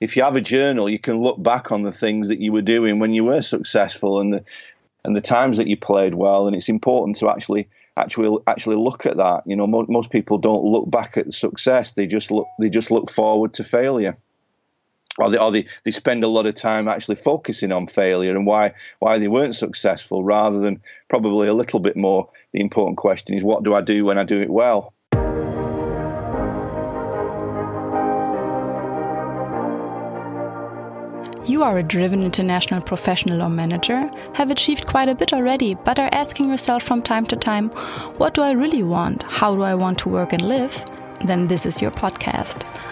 if you have a journal, you can look back on the things that you were doing when you were successful and the and the times that you played well. And it's important to actually actually actually look at that. You know, mo- most people don't look back at success; they just look they just look forward to failure. Or they, or they, they spend a lot of time actually focusing on failure and why why they weren't successful, rather than probably a little bit more. The important question is, what do I do when I do it well? You are a driven international professional or manager, have achieved quite a bit already, but are asking yourself from time to time, what do I really want? How do I want to work and live? Then this is your podcast.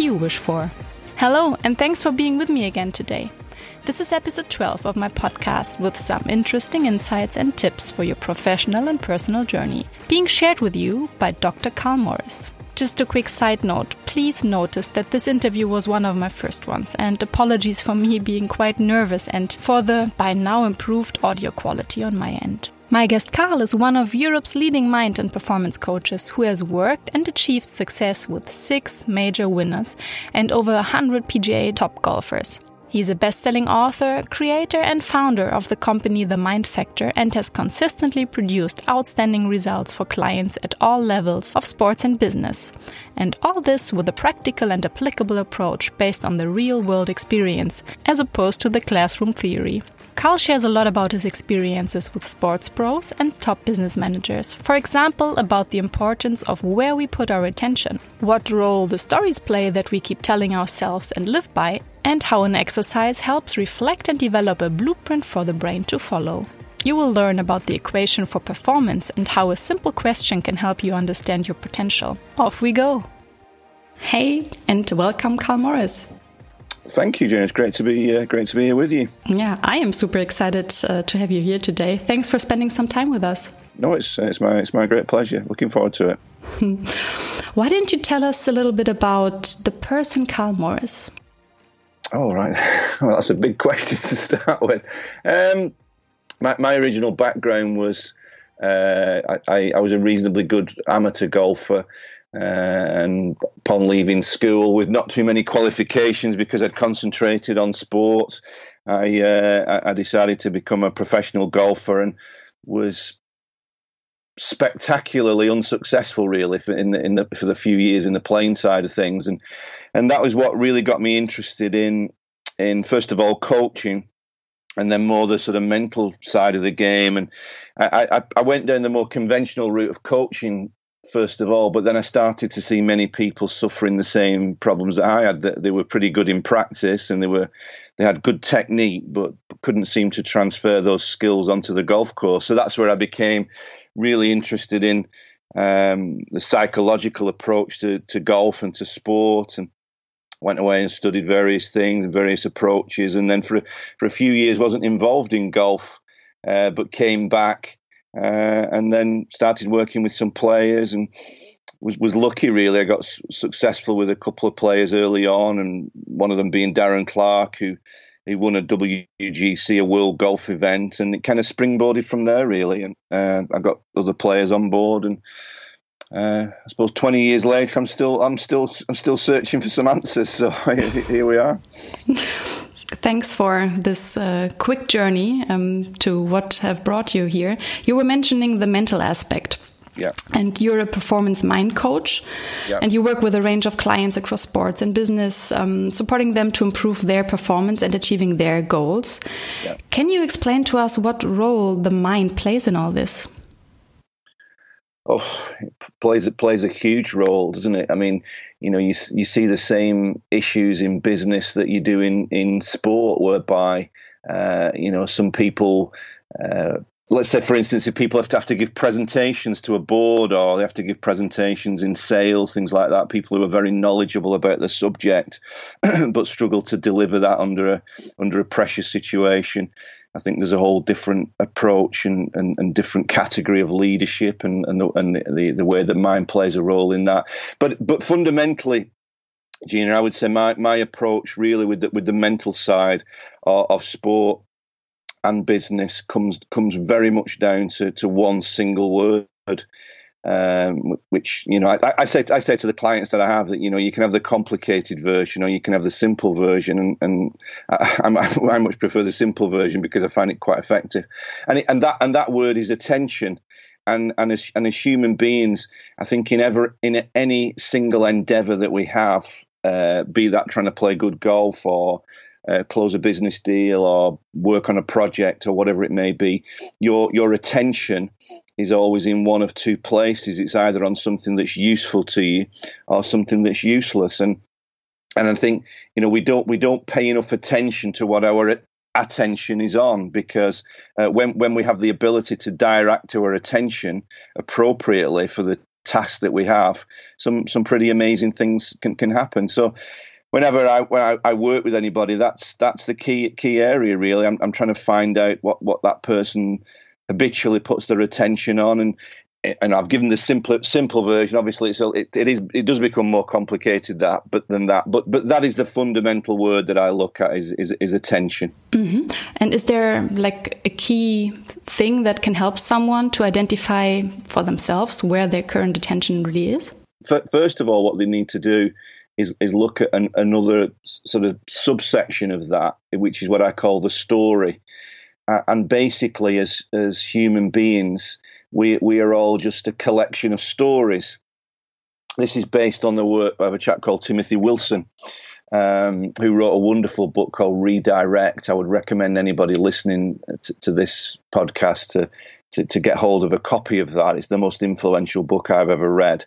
you wish for. Hello, and thanks for being with me again today. This is episode 12 of my podcast with some interesting insights and tips for your professional and personal journey, being shared with you by Dr. Karl Morris. Just a quick side note please notice that this interview was one of my first ones, and apologies for me being quite nervous and for the by now improved audio quality on my end. My guest Karl is one of Europe's leading mind and performance coaches who has worked and achieved success with six major winners and over 100 PGA top golfers. He's a best selling author, creator, and founder of the company The Mind Factor and has consistently produced outstanding results for clients at all levels of sports and business. And all this with a practical and applicable approach based on the real world experience, as opposed to the classroom theory. Karl shares a lot about his experiences with sports pros and top business managers. For example, about the importance of where we put our attention, what role the stories play that we keep telling ourselves and live by, and how an exercise helps reflect and develop a blueprint for the brain to follow. You will learn about the equation for performance and how a simple question can help you understand your potential. Off we go! Hey, and welcome, Karl Morris. Thank you, Jen. It's great to be uh, great to be here with you. Yeah, I am super excited uh, to have you here today. Thanks for spending some time with us. No, it's it's my it's my great pleasure. Looking forward to it. Why don't you tell us a little bit about the person Karl Morris? Oh right, well that's a big question to start with. Um, my my original background was uh, I, I was a reasonably good amateur golfer. And upon leaving school with not too many qualifications because I'd concentrated on sports, I, uh, I decided to become a professional golfer and was spectacularly unsuccessful, really, for, in the, in the, for the few years in the playing side of things, and and that was what really got me interested in in first of all coaching, and then more the sort of mental side of the game, and I, I, I went down the more conventional route of coaching first of all, but then I started to see many people suffering the same problems that I had. That they were pretty good in practice and they were they had good technique, but couldn't seem to transfer those skills onto the golf course. So that's where I became really interested in um, the psychological approach to, to golf and to sport, and went away and studied various things, and various approaches, and then for for a few years wasn't involved in golf, uh, but came back uh, and then started working with some players and was was lucky really. I got s- successful with a couple of players early on, and one of them being Darren Clarke, who he won a WGC, a World Golf event, and it kind of springboarded from there really. And uh, I got other players on board, and uh, I suppose 20 years later, I'm still I'm still I'm still searching for some answers. So here we are. Thanks for this uh, quick journey um, to what have brought you here. You were mentioning the mental aspect. Yeah. And you're a performance mind coach, yeah. and you work with a range of clients across sports and business, um, supporting them to improve their performance and achieving their goals. Yeah. Can you explain to us what role the mind plays in all this? Oh, it plays it plays a huge role, doesn't it? I mean, you know, you you see the same issues in business that you do in in sport, whereby uh, you know some people uh, let's say, for instance, if people have to have to give presentations to a board or they have to give presentations in sales, things like that, people who are very knowledgeable about the subject but struggle to deliver that under a under a pressure situation. I think there's a whole different approach and, and, and different category of leadership and and, the, and the, the way that mind plays a role in that. But but fundamentally, Gina, I would say my, my approach really with the, with the mental side of, of sport and business comes comes very much down to, to one single word. Um, which you know, I, I, say I say to the clients that I have that you know you can have the complicated version or you can have the simple version, and, and I, I, much prefer the simple version because I find it quite effective. And it, and that and that word is attention. And and as and as human beings, I think in ever in any single endeavor that we have, uh, be that trying to play good golf or uh, close a business deal or work on a project or whatever it may be, your your attention is always in one of two places. It's either on something that's useful to you or something that's useless. And and I think you know we don't we don't pay enough attention to what our attention is on because uh, when when we have the ability to direct our attention appropriately for the task that we have, some some pretty amazing things can can happen. So whenever I when I, I, work with anybody, that's that's the key key area. Really, I'm I'm trying to find out what what that person habitually puts their attention on, and and I've given the simple simple version. Obviously, it's, it it is it does become more complicated that, but than that. But but that is the fundamental word that I look at is is, is attention. Mm -hmm. And is there like a key thing that can help someone to identify for themselves where their current attention really is? First of all, what they need to do is is look at an, another sort of subsection of that, which is what I call the story. Uh, and basically, as as human beings, we we are all just a collection of stories. This is based on the work of a chap called Timothy Wilson, um, who wrote a wonderful book called Redirect. I would recommend anybody listening to, to this podcast to, to, to get hold of a copy of that. It's the most influential book I've ever read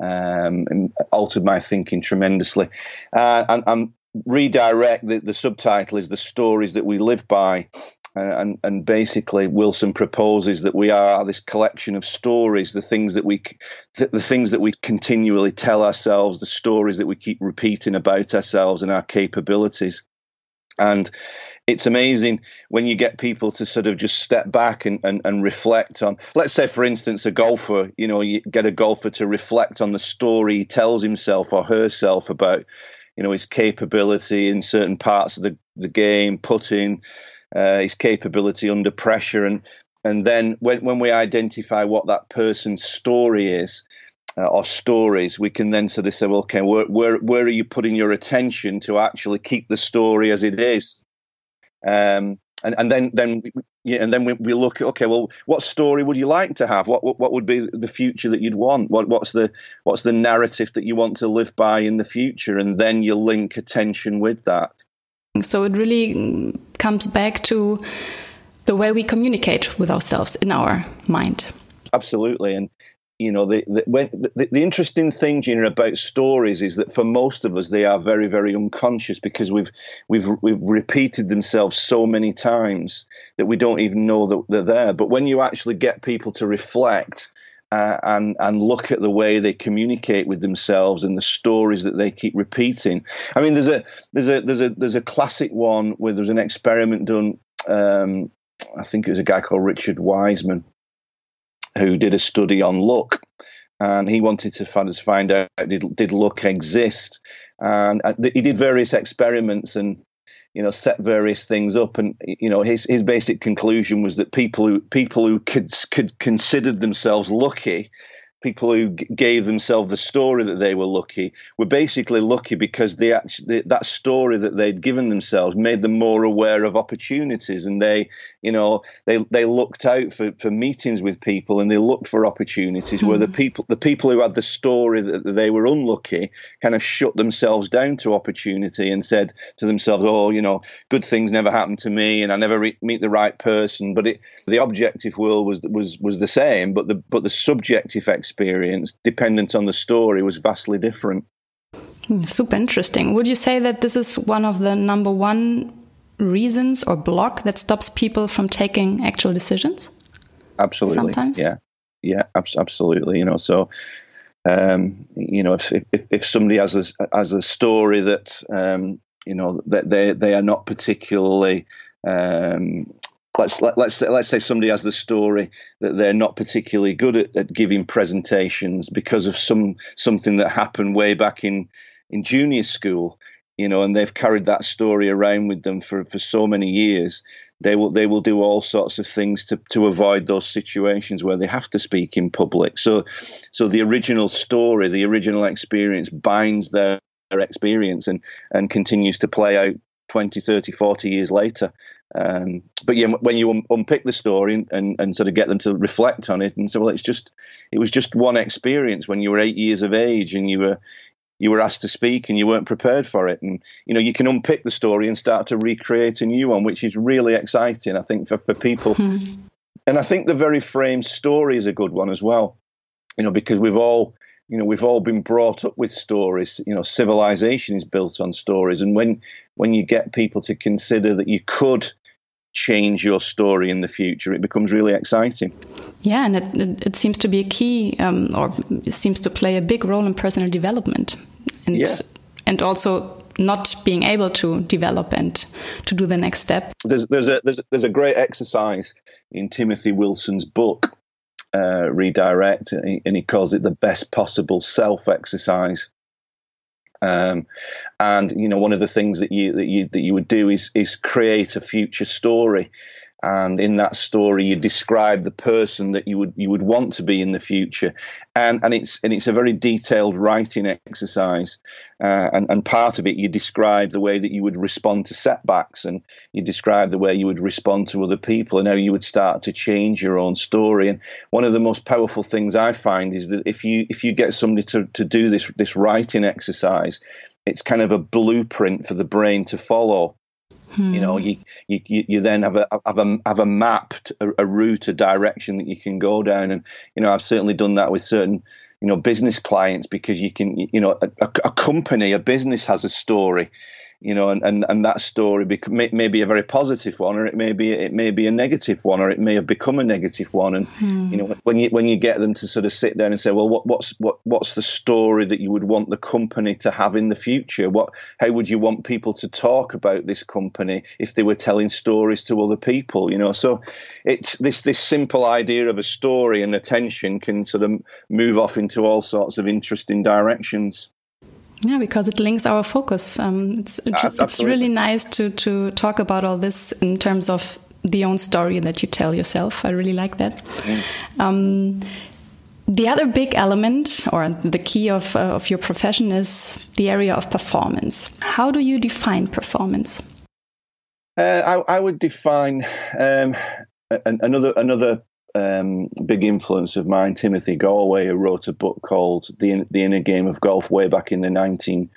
um, altered my thinking tremendously. Uh, and, and, redirect the, the subtitle is the stories that we live by. Uh, and, and basically, Wilson proposes that we are this collection of stories, the things that we, the, the things that we continually tell ourselves, the stories that we keep repeating about ourselves and our capabilities. And it's amazing when you get people to sort of just step back and, and, and reflect on, let's say, for instance, a golfer, you know, you get a golfer to reflect on the story he tells himself or herself about, you know, his capability in certain parts of the, the game, putting, uh, his capability under pressure. And, and then when, when we identify what that person's story is, uh, or stories, we can then sort of say, well, okay, where, where where are you putting your attention to actually keep the story as it is? Um, and, and then then yeah, and then we, we look at okay, well, what story would you like to have? What what would be the future that you'd want? What what's the what's the narrative that you want to live by in the future? And then you link attention with that. So it really comes back to the way we communicate with ourselves in our mind. Absolutely, and you know the the, the, the interesting thing Gina about stories is that for most of us they are very very unconscious because we've we've we've repeated themselves so many times that we don't even know that they're there. But when you actually get people to reflect uh, and and look at the way they communicate with themselves and the stories that they keep repeating i mean there's a there's a there's a there's a classic one where there was an experiment done um, I think it was a guy called Richard Wiseman, who did a study on luck, and he wanted to find, find out did, did luck exist, and uh, he did various experiments and you know set various things up and you know his his basic conclusion was that people who people who could could considered themselves lucky people who gave themselves the story that they were lucky were basically lucky because they actually that story that they'd given themselves made them more aware of opportunities and they you know they they looked out for, for meetings with people and they looked for opportunities mm. where the hmm. people the people who had the story that they were unlucky kind of shut themselves down to opportunity and said to themselves oh you know good things never happen to me and I never re- meet the right person but it the objective world was was was the same but the but the subjective experience dependent on the story, was vastly different. Hmm, super interesting. Would you say that this is one of the number one reasons or block that stops people from taking actual decisions? absolutely. Sometimes? Yeah, yeah, absolutely. You know, so um, you know, if, if, if somebody has a has a story that um, you know that they they are not particularly um, let's let, let's let's say somebody has the story that they're not particularly good at, at, giving presentations because of some something that happened way back in in junior school, you know, and they've carried that story around with them for for so many years they will they will do all sorts of things to, to avoid those situations where they have to speak in public. So so the original story, the original experience binds their, their experience and and continues to play out 20, 30, 40 years later. Um, but yeah, when you un- unpick the story and, and sort of get them to reflect on it and say, well, it's just, it was just one experience when you were eight years of age and you were, you were asked to speak and you weren't prepared for it. And, you know, you can unpick the story and start to recreate a new one, which is really exciting, I think, for, for people. Hmm. And I think the very framed story is a good one as well, you know, because we've all, you know, we've all been brought up with stories. You know, civilization is built on stories. And when, when you get people to consider that you could change your story in the future, it becomes really exciting. Yeah, and it, it, it seems to be a key, um, or seems to play a big role in personal development, and yeah. and also not being able to develop and to do the next step. There's there's a there's, there's a great exercise in Timothy Wilson's book, uh, Redirect, and he, and he calls it the best possible self exercise. Um, and you know, one of the things that you that you that you would do is is create a future story. And in that story you describe the person that you would you would want to be in the future. And and it's and it's a very detailed writing exercise. Uh, and and part of it you describe the way that you would respond to setbacks and you describe the way you would respond to other people and how you would start to change your own story. And one of the most powerful things I find is that if you if you get somebody to to do this this writing exercise it's kind of a blueprint for the brain to follow. Hmm. You know, you, you you then have a have a have a map, a, a route, a direction that you can go down, and you know, I've certainly done that with certain you know business clients because you can you know a, a company, a business has a story, you know, and, and, and that story may, may, be a very positive one, or it may be it may be a negative one, or it may have become a negative one. And hmm. you know, when you when you get them to sort of sit down and say, well, what, what's what what's the story that you would want the company to have in the future? What how would you want people to talk about this company if they were telling stories to other people? You know, so it's this this simple idea of a story and attention can sort of move off into all sorts of interesting directions. Yeah, because it links our focus. Um, it's it's really nice to to talk about all this in terms of the own story that you tell yourself. I really like that. Um, the other big element or the key of uh, of your profession is the area of performance. How do you define performance? Uh, I, I, would define um, another another um, big influence of mine, Timothy Gallwey, who wrote a book called The, the Inner Game of Golf way back in the 19,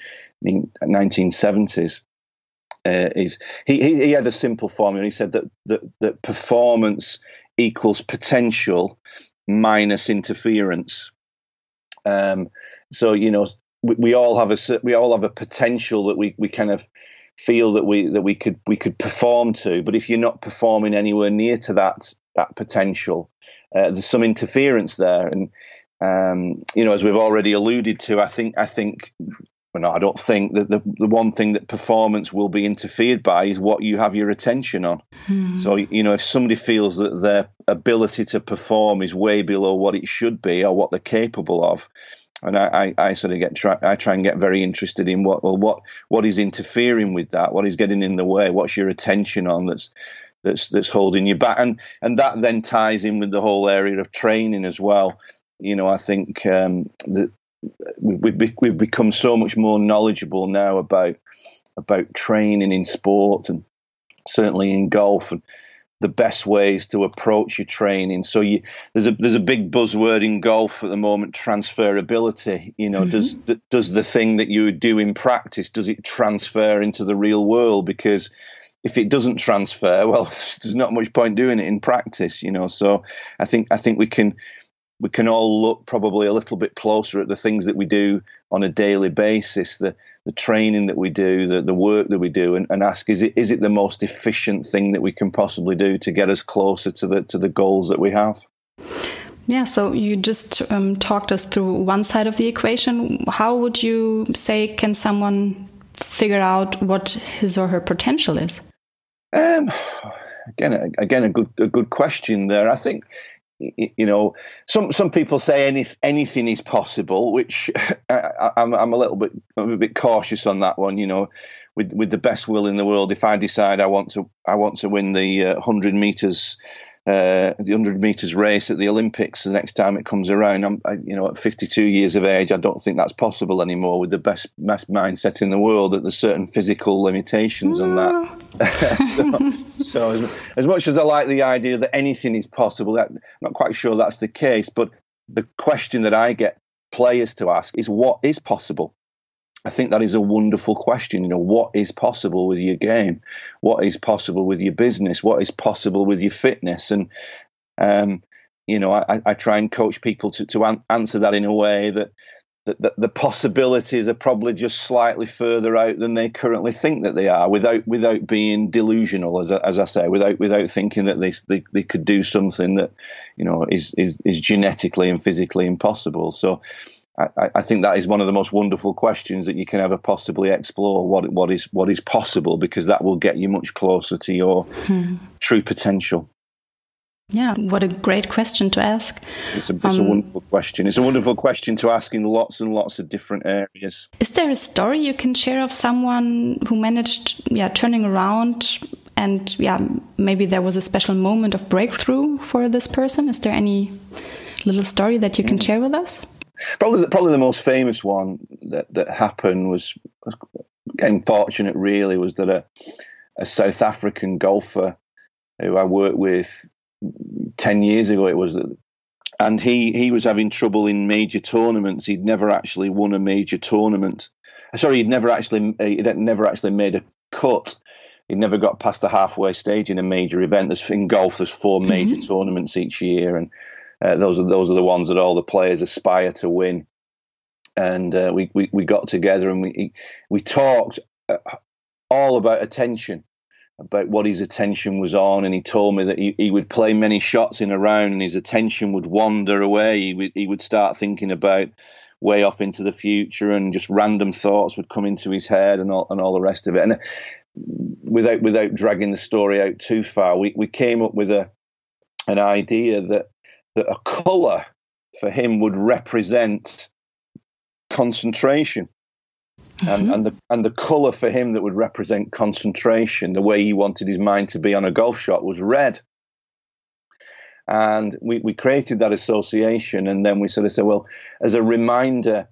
1970s. Uh, is he, he, he had a simple formula. He said that, that that performance equals potential minus interference. Um, so you know we, we, all have a we all have a potential that we, we kind of feel that we that we could we could perform to, but if you're not performing anywhere near to that that potential. Uh, there's some interference there, and um, you know, as we've already alluded to, I think I think. Well, no, I don't think that the the one thing that performance will be interfered by is what you have your attention on. Hmm. So you know, if somebody feels that their ability to perform is way below what it should be or what they're capable of, and I, I, I, sort of get try, I try and get very interested in what well what what is interfering with that, what is getting in the way, what's your attention on that's that's that's holding you back, and and that then ties in with the whole area of training as well. You know, I think um, that we've we've become so much more knowledgeable now about about training in sport and certainly in golf and the best ways to approach your training. So you, there's a there's a big buzzword in golf at the moment, transferability. You know, mm-hmm. does the, does the thing that you do in practice does it transfer into the real world? Because if it doesn't transfer, well, there's not much point doing it in practice, you know. So I think I think we can we can all look probably a little bit closer at the things that we do on a daily basis, the the training that we do, the the work that we do, and, and ask is it is it the most efficient thing that we can possibly do to get us closer to the to the goals that we have. Yeah, so you just um, talked us through one side of the equation. How would you say can someone figure out what his or her potential is? Um, again, again, a good a good question there. I think you know some some people say any, anything is possible, which I, am I'm, I'm a little bit I'm a bit cautious on that one. You know, with with the best will in the world, if I decide I want to I want to win the uh, hundred meters uh, the 100 meters race at the Olympics the next time it comes around. I'm, I, you know, at 52 years of age, I don't think that's possible anymore with the best, best mindset in the world. That there's certain physical limitations on that. so, so as, as, much as I like the idea that anything is possible, I'm not quite sure that's the case. But the question that I get players to ask is, what is possible? I think that is a wonderful question. You know, what is possible with your game? What is possible with your business? What is possible with your fitness? And, um, you know, I, I, try and coach people to, to an- answer that in a way that, that, that, the possibilities are probably just slightly further out than they currently think that they are, without without being delusional, as, as I say, without without thinking that they, they they could do something that, you know, is is, is genetically and physically impossible. So I, I, think that is one of the most wonderful questions that you can ever possibly explore. What what is what is possible because that will get you much closer to your hmm. true potential. Yeah, what a great question to ask. It's, a, it's um, a, wonderful question. It's a wonderful question to ask in lots and lots of different areas. Is there a story you can share of someone who managed, yeah, turning around, and yeah, maybe there was a special moment of breakthrough for this person? Is there any little story that you can mm. share with us? Probably, the, probably the most famous one that, that happened was, was getting fortunate. Really, was that a, a South African golfer who I worked with ten years ago. It was that, and he he was having trouble in major tournaments. He'd never actually won a major tournament. Sorry, he'd never actually he'd never actually made a cut. He'd never got past the halfway stage in a major event. There's in golf, there's four major mm-hmm. tournaments each year, and uh, those are those are the ones that all the players aspire to win. And uh, we, we we got together and we we talked uh, all about attention, about what his attention was on, and he told me that he, he would play many shots in a round, and his attention would wander away. He would he would start thinking about way off into the future, and just random thoughts would come into his head, and all and all the rest of it. And uh, without without dragging the story out too far, we we came up with a an idea that that a colour for him would represent concentration. Mm-hmm. And, and the and the colour for him that would represent concentration, the way he wanted his mind to be on a golf shot, was red. And we, we created that association, and then we sort of said, well, as a reminder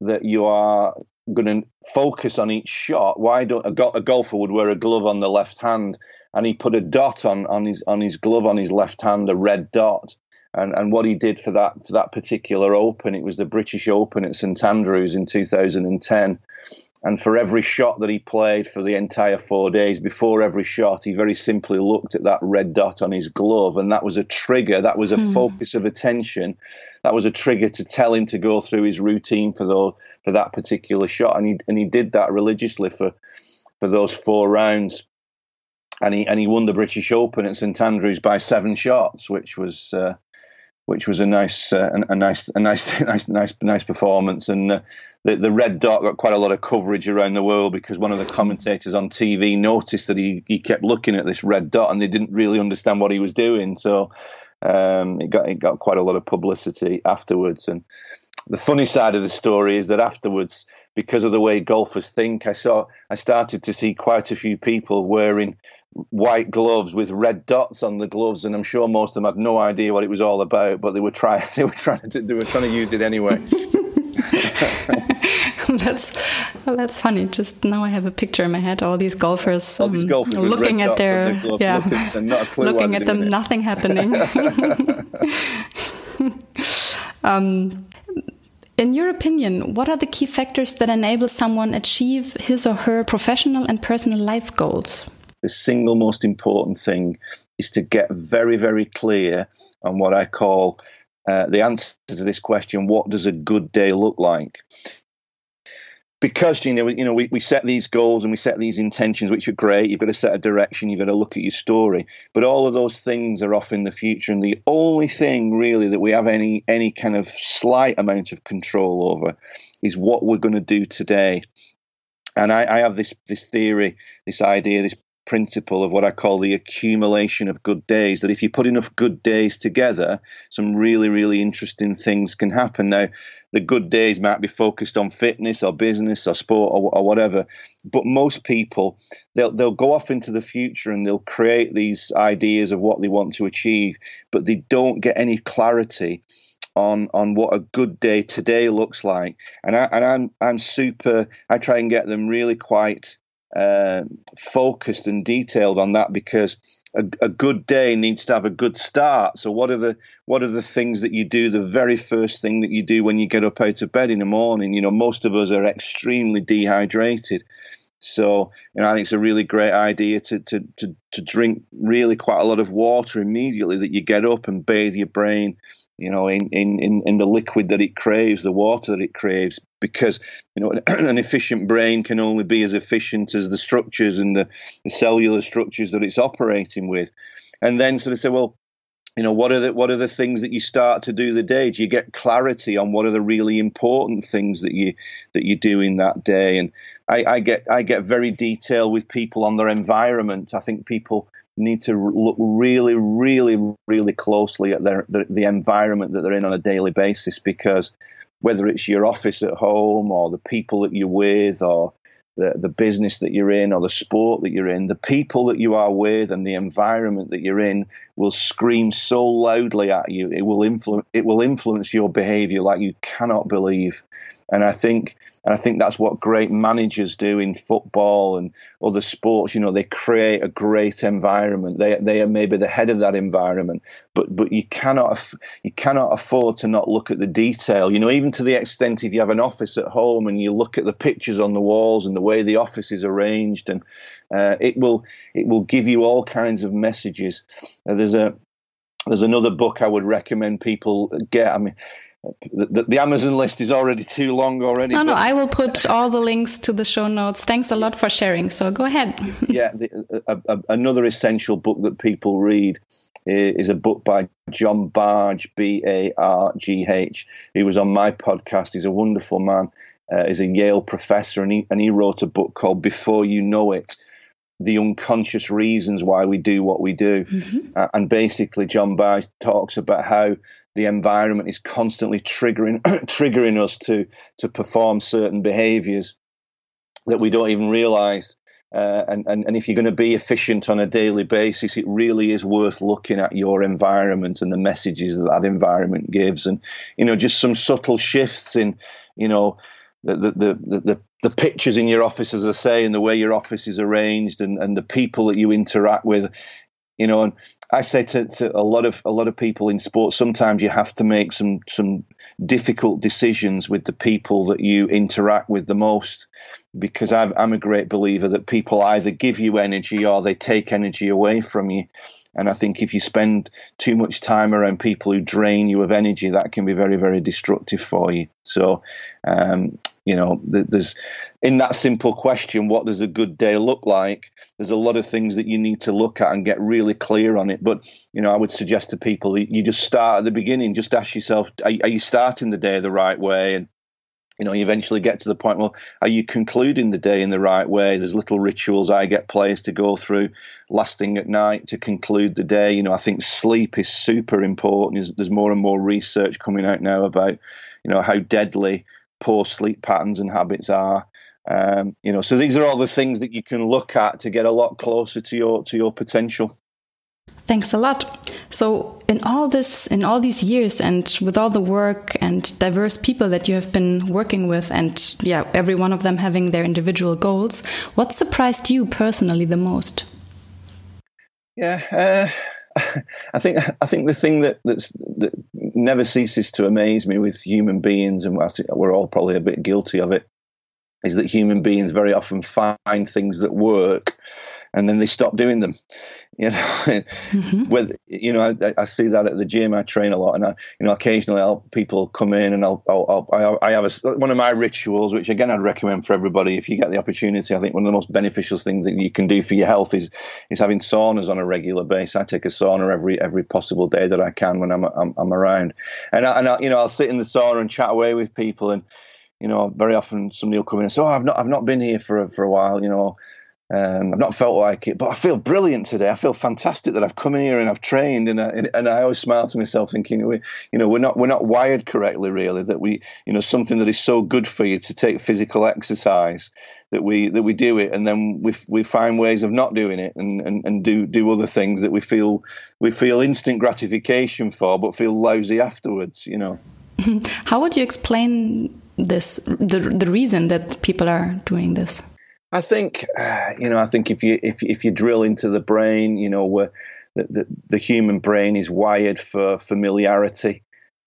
that you are going to focus on each shot, why don't a, go- a golfer would wear a glove on the left hand, and he put a dot on, on his on his glove on his left hand, a red dot, and and what he did for that for that particular Open. It was the British Open at St Andrews in 2010. And for every shot that he played for the entire four days, before every shot, he very simply looked at that red dot on his glove, and that was a trigger. That was a hmm. focus of attention. That was a trigger to tell him to go through his routine for those for that particular shot, and he and he did that religiously for for those four rounds and he and he won the British Open at St Andrews by seven shots, which was uh, which was a nice, uh, a, a, nice, a nice, nice, nice, nice performance. And uh, the the red dot got quite a lot of coverage around the world because one of the commentators on TV noticed that he he kept looking at this red dot and they didn't really understand what he was doing. So um, it got it got quite a lot of publicity afterwards. And the funny side of the story is that afterwards, because of the way golfers think, I saw I started to see quite a few people wearing white gloves with red dots on the gloves, and I'm sure most of them had no idea what it was all about, but they were trying they were trying to they were trying to use it anyway. that's well, that's funny. Just now I have a picture in my head. All these golfers, all these um, golfers looking at their yeah, looking, looking at them, nothing happening. um, in your opinion, what are the key factors that enable someone achieve his or her professional and personal life goals? The single most important thing is to get very, very clear on what I call uh, the answer to this question what does a good day look like? because you know you know we, we set these goals and we set these intentions which are great. You've got to set a direction. You've got to look at your story. But all of those things are off in the future. And the only thing really that we have any any kind of slight amount of control over is what we're going to do today. And I, I have this this theory this idea this principle of what I call the accumulation of good days. That if you put enough good days together, some really, really interesting things can happen. Now, the good days might be focused on fitness or business or sport or, or whatever, but most people they'll they'll go off into the future and they'll create these ideas of what they want to achieve, but they don't get any clarity on on what a good day today looks like. And I and I'm I'm super. I try and get them really quite uh, focused and detailed on that because a, a, good day needs to have a good start. So what are the what are the things that you do? The very first thing that you do when you get up out of bed in the morning. You know, most of us are extremely dehydrated. So, you know, I think it's a really great idea to, to, to, to drink really quite a lot of water immediately that you get up and bathe your brain you know, in, in, in the liquid that it craves, the water that it craves, because, you know, an efficient brain can only be as efficient as the structures and the, the cellular structures that it's operating with. And then sort of say, well, you know, what are the what are the things that you start to do the day? Do you get clarity on what are the really important things that you that you do in that day? And I, I get I get very detailed with people on their environment. I think people need to look really, really, really closely at their the, the environment that they're in on a daily basis because whether it's your office at home or the people that you're with or the, the business that you're in or the sport that you're in, the people that you are with and the environment that you're in will scream so loudly at you. It will influence it will influence your behavior like you cannot believe. And I think and I think that's what great managers do in football and other sports. You know, they create a great environment. They they are maybe the head of that environment, but but you cannot you cannot afford to not look at the detail. You know, even to the extent if you have an office at home and you look at the pictures on the walls and the way the office is arranged, and uh, it will it will give you all kinds of messages. Uh, there's a there's another book I would recommend people get. I mean, the, the, Amazon list is already too long already. No, no, I will put all the links to the show notes. Thanks a lot for sharing. So go ahead. yeah, the, a, a, another essential book that people read is a book by John Bargh, B A R G H. He was on my podcast. He's a wonderful man. Uh, he's a Yale professor, and he and he wrote a book called Before You Know It. The unconscious reasons why we do what we do, mm-hmm. uh, and basically, John Bargh talks about how the environment is constantly triggering triggering us to to perform certain behaviors that we don't even realize. Uh, and, and, and if you're going to be efficient on a daily basis, it really is worth looking at your environment and the messages that that environment gives, and you know just some subtle shifts in you know the the the, the, the pictures in your office, as I say, and the way your office is arranged, and, and the people that you interact with you know and i say to, to a lot of a lot of people in sports sometimes you have to make some some difficult decisions with the people that you interact with the most because I'm, I'm a great believer that people either give you energy or they take energy away from you and I think if you spend too much time around people who drain you of energy, that can be very, very destructive for you. So, um, you know, there's in that simple question, what does a good day look like? There's a lot of things that you need to look at and get really clear on it. But, you know, I would suggest to people you just start at the beginning, just ask yourself, are, are you starting the day the right way? And you know, you eventually get to the point, well, are you concluding the day in the right way? There's little rituals I get players to go through, lasting at night to conclude the day. You know, I think sleep is super important. There's, more and more research coming out now about, you know, how deadly poor sleep patterns and habits are. Um, you know, so these are all the things that you can look at to get a lot closer to your to your potential. Thanks a lot. So, in all this, in all these years, and with all the work and diverse people that you have been working with, and yeah, every one of them having their individual goals, what surprised you personally the most? Yeah, uh, I think I think the thing that that never ceases to amaze me with human beings, and we're all probably a bit guilty of it, is that human beings very often find things that work and then they stop doing them. You know, mm-hmm. with you know, I, I, see that at the gym. I train a lot, and I, you know, occasionally I'll people come in, and I'll, I'll, I'll I have a, one of my rituals, which again I'd recommend for everybody if you get the opportunity. I think one of the most beneficial things that you can do for your health is is having saunas on a regular basis. I take a sauna every every possible day that I can when I'm I'm, I'm around, and I, and I, you know I'll sit in the sauna and chat away with people and you know, very often somebody will come in and say, "Oh, I've not, I've not been here for for a while," you know, um, I've not felt like it, but I feel brilliant today. I feel fantastic that I've come here and I've trained, and I, and I always smile to myself, thinking, we, you know, we're not we're not wired correctly, really. That we, you know, something that is so good for you to take physical exercise that we that we do it, and then we we find ways of not doing it, and, and, and do do other things that we feel we feel instant gratification for, but feel lousy afterwards. You know. How would you explain this? The the reason that people are doing this? I think, uh, you know, I think if you if if you drill into the brain, you know, where the, the, the human brain is wired for familiarity.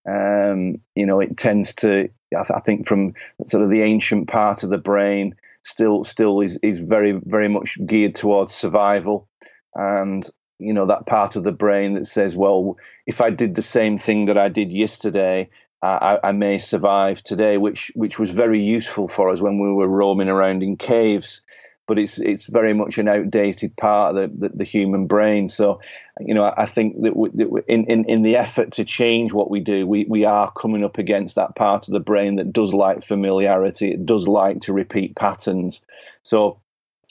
Um, you know, it tends to, I think, from sort of the ancient part of the brain, still still is is very very much geared towards survival, and you know that part of the brain that says, well, if I did the same thing that I did yesterday, I, I, may survive today, which which was very useful for us when we were roaming around in caves. But it's it's very much an outdated part of the, the, the human brain. So, you know, I think that, we, that in, in in the effort to change what we do, we we are coming up against that part of the brain that does like familiarity. It does like to repeat patterns. So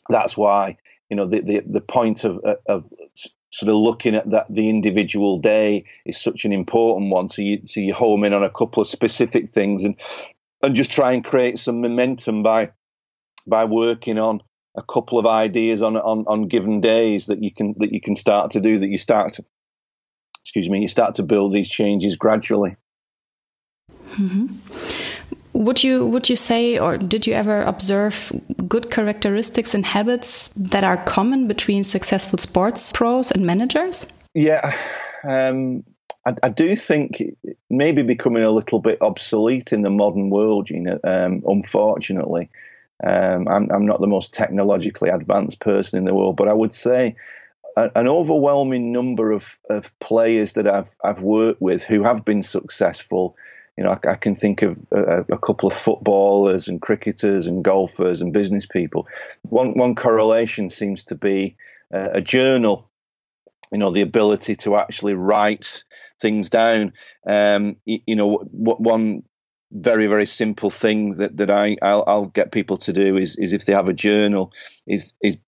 that's why you know the the, the point of of sort of looking at that the individual day is such an important one. So you so you home in on a couple of specific things and and just try and create some momentum by by working on a couple of ideas on on on given days that you can that you can start to do that you start to excuse me you start to build these changes gradually. Mm-hmm. Would you would you say or did you ever observe good characteristics and habits that are common between successful sports pros and managers? Yeah, um, I, I, do think maybe becoming a little bit obsolete in the modern world. You know, um, unfortunately, um, I'm, I'm not the most technologically advanced person in the world, but I would say an overwhelming number of, of players that I've I've worked with who have been successful you know, I, I can think of a, a, couple of footballers and cricketers and golfers and business people. One one correlation seems to be uh, a journal. You know, the ability to actually write things down. Um, you, you, know, one very very simple thing that that I I'll, I'll get people to do is is if they have a journal is is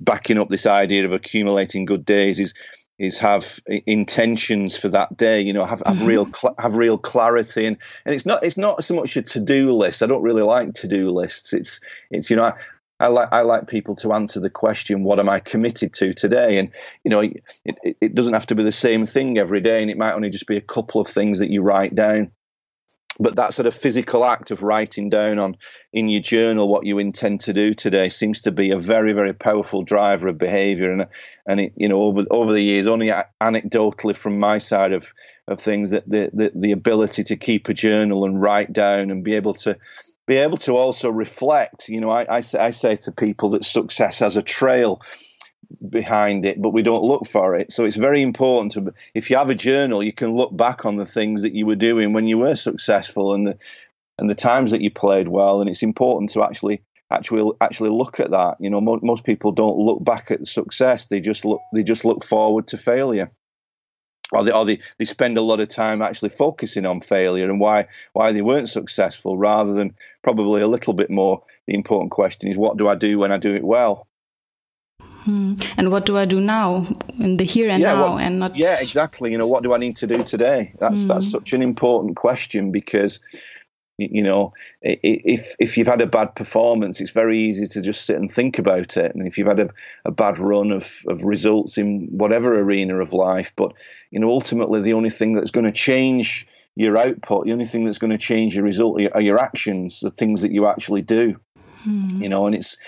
backing up this idea of accumulating good days is is have intentions for that day you know have, have mm-hmm. real cl- have real clarity and and it's not it's not so much a to-do list i don't really like to-do lists it's it's you know I, I like I like people to answer the question, "What am I committed to today?" And you know, it, it, it doesn't have to be the same thing every day, and it might only just be a couple of things that you write down but that sort of physical act of writing down on in your journal what you intend to do today seems to be a very very powerful driver of behavior and and it, you know over over the years only anecdotally from my side of of things that the, the the ability to keep a journal and write down and be able to be able to also reflect. You know I, I, I say to people that success has a trail behind it, but we don't look for it. So it's very important to, if you have a journal, you can look back on the things that you were doing when you were successful and the and the times that you played well. And it's important to actually actually actually look at that. You know, mo- most people don't look back at success; they just look they just look forward to failure. Or they, or they, they spend a lot of time actually focusing on failure and why why they weren't successful, rather than probably a little bit more. The important question is, what do I do when I do it well? Hmm. And what do I do now in the here and yeah, now, what, and not? Yeah, exactly. You know, what do I need to do today? That's hmm. that's such an important question because you know if if you've had a bad performance it's very easy to just sit and think about it and if you've had a, a bad run of, of results in whatever arena of life but you know ultimately the only thing that's going to change your output the only thing that's going to change your result are your actions the things that you actually do hmm. you know and it's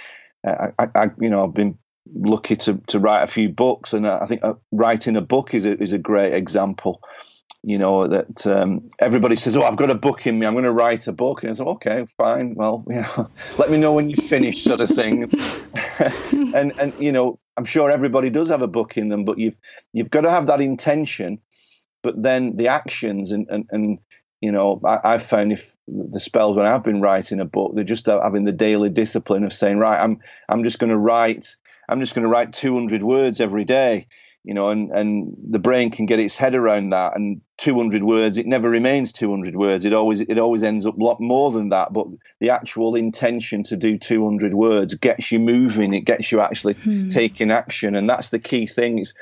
I, I, you know I've been lucky to, to write a few books, and I think uh, writing a book is a, is a great example. You know that um, everybody says, "Oh, I've got a book in me. I'm going to write a book," and it's okay, fine. Well, let me know when you finish, sort of thing. and and you know, I'm sure everybody does have a book in them, but you've you've got to have that intention, but then the actions and and, and you know, I, have found if the spells when I've been writing a book, they're just having the daily discipline of saying, right, I'm I'm just going to write, I'm just going to write 200 words every day, you know, and and the brain can get its head around that. And 200 words, it never remains 200 words. It always it always ends up a lot more than that. But the actual intention to do 200 words gets you moving. It gets you actually hmm. taking action, and that's the key thing. Is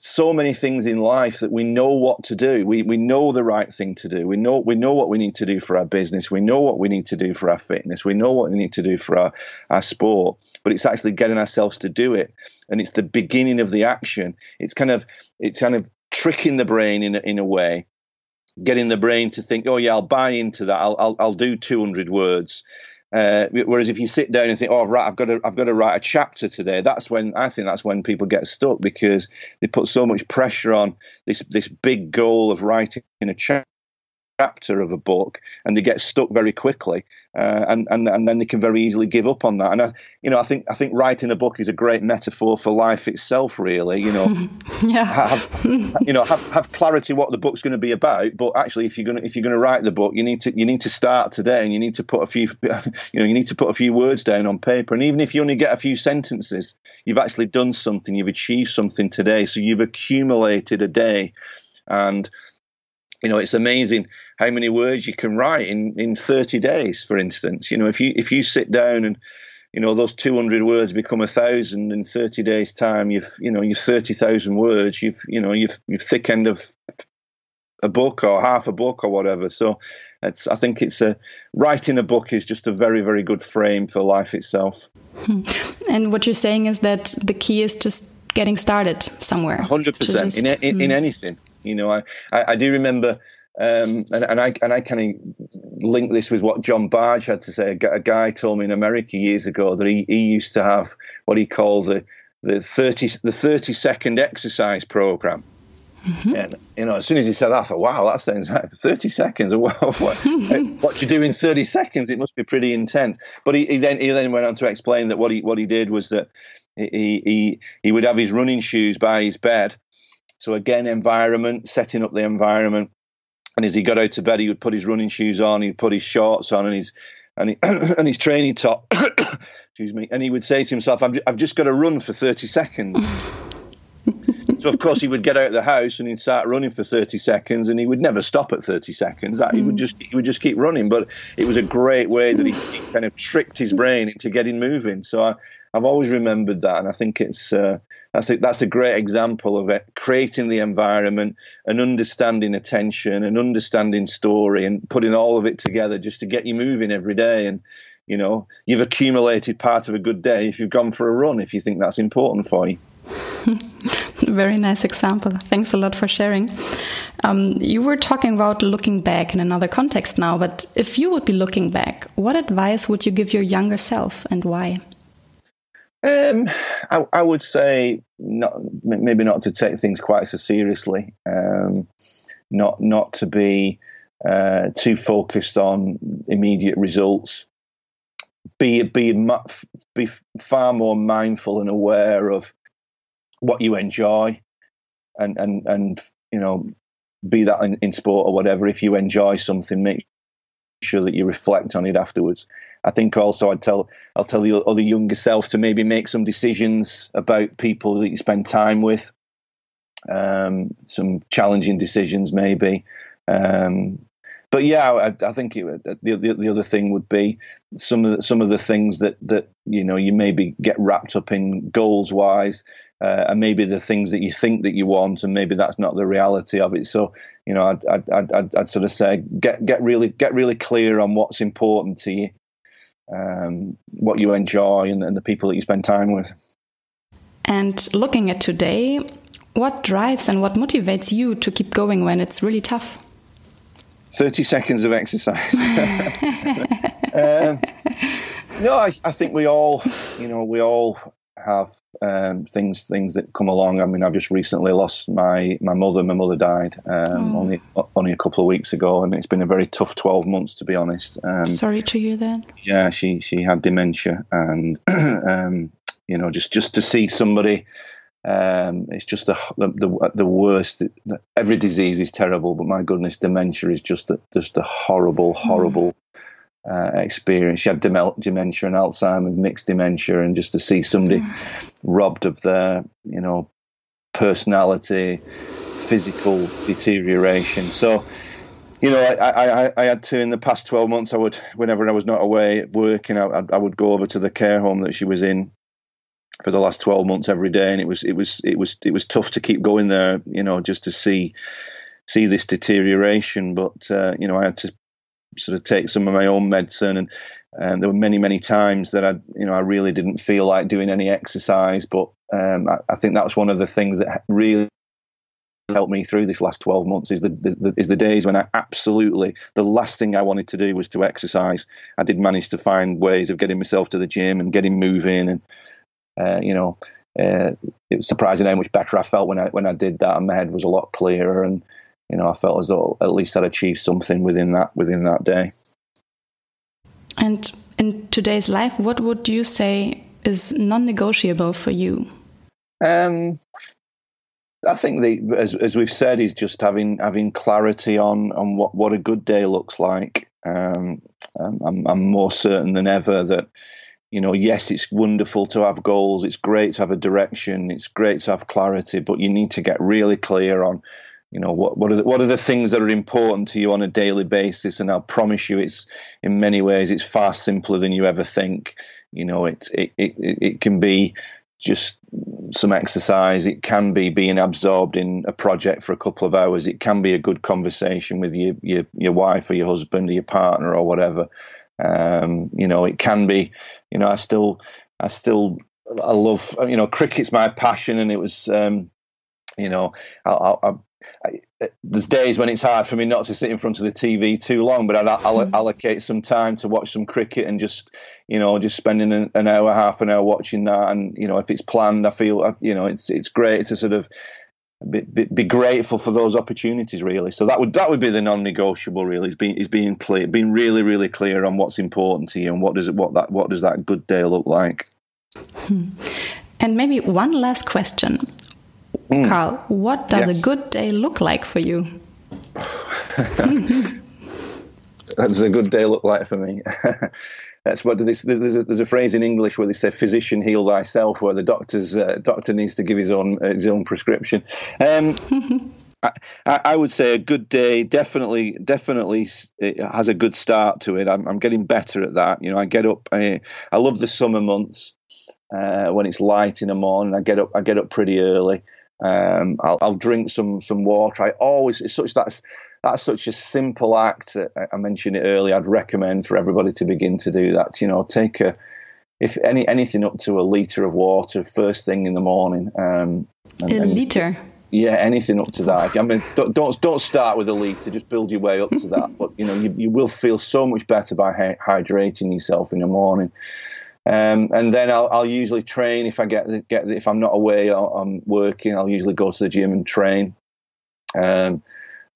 so many things in life that we know what to do. We we know the right thing to do. We know we know what we need to do for our business. We know what we need to do for our fitness. We know what we need to do for our, our sport. But it's actually getting ourselves to do it. And it's the beginning of the action. It's kind of it's kind of tricking the brain in a, in a way, getting the brain to think, oh yeah, I'll buy into that. I'll I'll, I'll do 200 words. Uh, whereas if you sit down and think, "Oh, right, I've got to, I've got to write a chapter today," that's when I think that's when people get stuck because they put so much pressure on this this big goal of writing a chapter chapter of a book and they get stuck very quickly uh, and, and and then they can very easily give up on that. And I, you know I think I think writing a book is a great metaphor for life itself really you know. Yeah. Have, you know have, have clarity what the book's going to be about but actually if you're going to if you're going to write the book you need to you need to start today and you need to put a few you know you need to put a few words down on paper. And even if you only get a few sentences you've actually done something you've achieved something today. So you've accumulated a day and you know it's amazing how many words you can write in in 30 days for instance. You know if you if you sit down and you know those 200 words become a thousand in 30 days time you've you know you've 30,000 words you've you know you've you've thick end of a book or half a book or whatever. So it's i think it's a writing a book is just a very very good frame for life itself. Hmm. and what you're saying is that the key is just getting started somewhere. 100% just, in, in, mm. in anything you know, I, I, I do remember, um, and, and I and I kind of link this with what John Bargh had to say. A, guy told me in America years ago that he, he used to have what he called the the thirty the thirty second exercise program. Mm-hmm. And you know, as soon as he said that, I thought, "Wow, that sounds like thirty seconds. what, what you do in thirty seconds? It must be pretty intense." But he, he, then he then went on to explain that what he what he did was that he he he would have his running shoes by his bed, so again, environment, setting up the environment. And as he got out of bed, he would put his running shoes on, he'd put his shorts on, and his and, he, and his training top. excuse me. And he would say to himself, "I've, I've just got to run for thirty seconds." so of course he would get out of the house and he'd start running for 30 seconds and he would never stop at 30 seconds that he would mm. just he would just keep running but it was a great way that he, he kind of tricked his brain into getting moving so I, have always remembered that and I think it's uh, that's a, that's a great example of it creating the environment and understanding attention and understanding story and putting all of it together just to get you moving every day. And you know you've accumulated part of a good day if you've gone for a run if you think that's important for you. Very nice example. Thanks a lot for sharing. Um, you were talking about looking back in another context now but if you would be looking back what advice would you give your younger self and why um, I, I, would say not, maybe not to take things quite so seriously. Um, not not to be uh, too focused on immediate results. Be be be far more mindful and aware of what you enjoy, and and and you know, be that in, in sport or whatever. If you enjoy something, make sure that you reflect on it afterwards. I think also I'd tell I'll tell the other younger self to maybe make some decisions about people that you spend time with, um, some challenging decisions maybe. Um, but yeah, I, I think it, the, the, the other thing would be some of the, some of the things that that you know you maybe get wrapped up in goals wise. Uh, and maybe the things that you think that you want, and maybe that's not the reality of it. So, you know, I'd, I'd, I'd, I'd, sort of say get get really get really clear on what's important to you, um, what you enjoy and, and the people that you spend time with. And looking at today, what drives and what motivates you to keep going when it's really tough? 30 seconds of exercise. um, no, I, I, think we all, you know, we all have um, things things that come along. I mean, I've just recently lost my my mother. My mother died um, oh. only only a couple of weeks ago, and it's been a very tough twelve months to be honest. Um, Sorry to hear that. Yeah, she she had dementia, and um, You know, just just to see somebody. Um, it's just the, the the worst. Every disease is terrible, but my goodness, dementia is just a, just a horrible, hmm. horrible uh, experience. She had dementia and Alzheimer's, mixed dementia, and just to see somebody hmm. robbed of their, you know, personality, physical deterioration. So, you know, I, I, I had to in the past twelve months. I would, whenever I was not away working, I, I would go over to the care home that she was in for the last twelve months every day, and it was, it was, it was, it was tough to keep going there. You know, just to see see this deterioration. But uh, you know, I had to sort of take some of my own medicine and and there were many many times that I you know I really didn't feel like doing any exercise but um, I, I, think that was one of the things that really helped me through this last 12 months is the, the, is the days when I absolutely the last thing I wanted to do was to exercise. I did manage to find ways of getting myself to the gym and getting moving and uh, you know uh, it was surprising how much better I felt when I when I did that. And my head was a lot clearer and you know, I felt as though at least I'd achieved something within that within that day. And in today's life, what would you say is non-negotiable for you? Um, I think the as as we've said is just having having clarity on on what what a good day looks like. Um, I'm, I'm more certain than ever that you know, yes, it's wonderful to have goals. It's great to have a direction. It's great to have clarity, but you need to get really clear on you know what what are the, what are the things that are important to you on a daily basis? And I'll promise you it's in many ways it's far simpler than you ever think. You know it it it, it can be just some exercise. It can be being absorbed in a project for a couple of hours. It can be a good conversation with your your, your wife or your husband or your partner or whatever. Um, you know it can be you know I still I still I love you know cricket's my passion and it was um, you know, I, I, I, there's days when it's hard for me not to sit in front of the TV too long, but I'd, I'll hmm. allocate some time to watch some cricket and just, you know, just spending an, an, hour, half an hour watching that. And you know, if it's planned, I feel, uh, you know, it's it's great to sort of be, be, be grateful for those opportunities. Really, so that would that would be the non-negotiable. Really, is being is being clear, being really really clear on what's important to you and what does it what that what does that good day look like. Hmm. And maybe one last question. Mm. Karl, what does yes. a good day look like for you? What does a good day look like for me? That's what there's, there's, a, there's a phrase in English where they say "physician heal thyself," where the doctor's uh, doctor needs to give his own uh, his own prescription. Um, I, I, would say a good day definitely definitely has a good start to it. I'm, I'm getting better at that. You know, I get up. I, I love the summer months uh, when it's light in the morning. I get up. I get up pretty early. Um, I'll, I'll, drink some some water. I always it's such that's that's such a simple act. I mentioned it earlier. I'd recommend for everybody to begin to do that. You know, take a if any anything up to a liter of water first thing in the morning. Um, and, a liter. Yeah, anything up to that. I mean, don't, don't don't start with a liter. Just build your way up to that. But you know, you, you will feel so much better by hydrating yourself in the morning. Um, and then I'll, I'll, usually train if I get get if I'm not away or I'm working. I'll usually go to the gym and train. Um,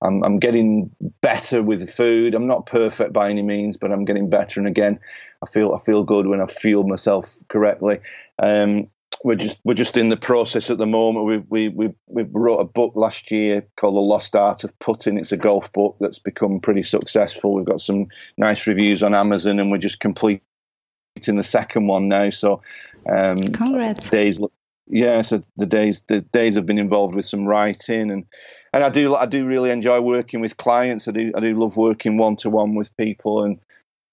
I'm, I'm, getting better with food. I'm not perfect by any means, but I'm getting better. And again, I feel I feel good when I fuel myself correctly. Um, we're just we're just in the process at the moment. We we we we wrote a book last year called The Lost Art of Putting. It's a golf book that's become pretty successful. We've got some nice reviews on Amazon, and we're just completing in the second one now. So, um, congrats. Days, yeah. So the days, the days have been involved with some writing, and and I do, I do really enjoy working with clients. I do, I do love working one to one with people, and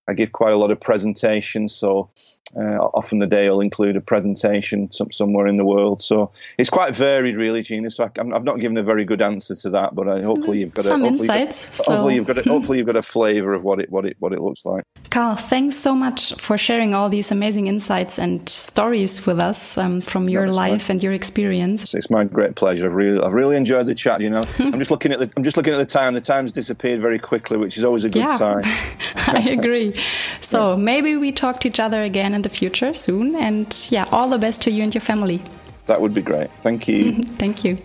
I give quite a lot of presentations. So uh, often the day will include a presentation some, somewhere in the world. So it's quite varied, really, Gina. So I, have not given a very good answer to that, but I, hopefully you've got some a, insights. You've got, so. Hopefully you've got a, hopefully you've got a flavour of what it what it what it looks like. Karl, thanks so much for sharing all these amazing insights and stories with us um, from your no, life fine. and your experience. It's, it's, my great pleasure. I've really I've really enjoyed the chat. You know, I'm just looking at the I'm just looking at the time. The time's disappeared very quickly, which is always a good yeah, sign. I agree. So yeah. maybe we talk to each other again in the future soon. And yeah, all the best to you and your family. That would be great. Thank you. Mm-hmm. Thank you.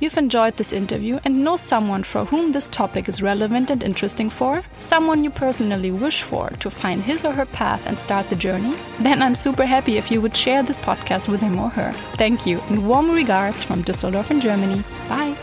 you've enjoyed this interview and know someone for whom this topic is relevant and interesting for, someone you personally wish for to find his or her path and start the journey, then I'm super happy if you would share this podcast with him or her. Thank you and warm regards from Düsseldorf in Germany. Bye.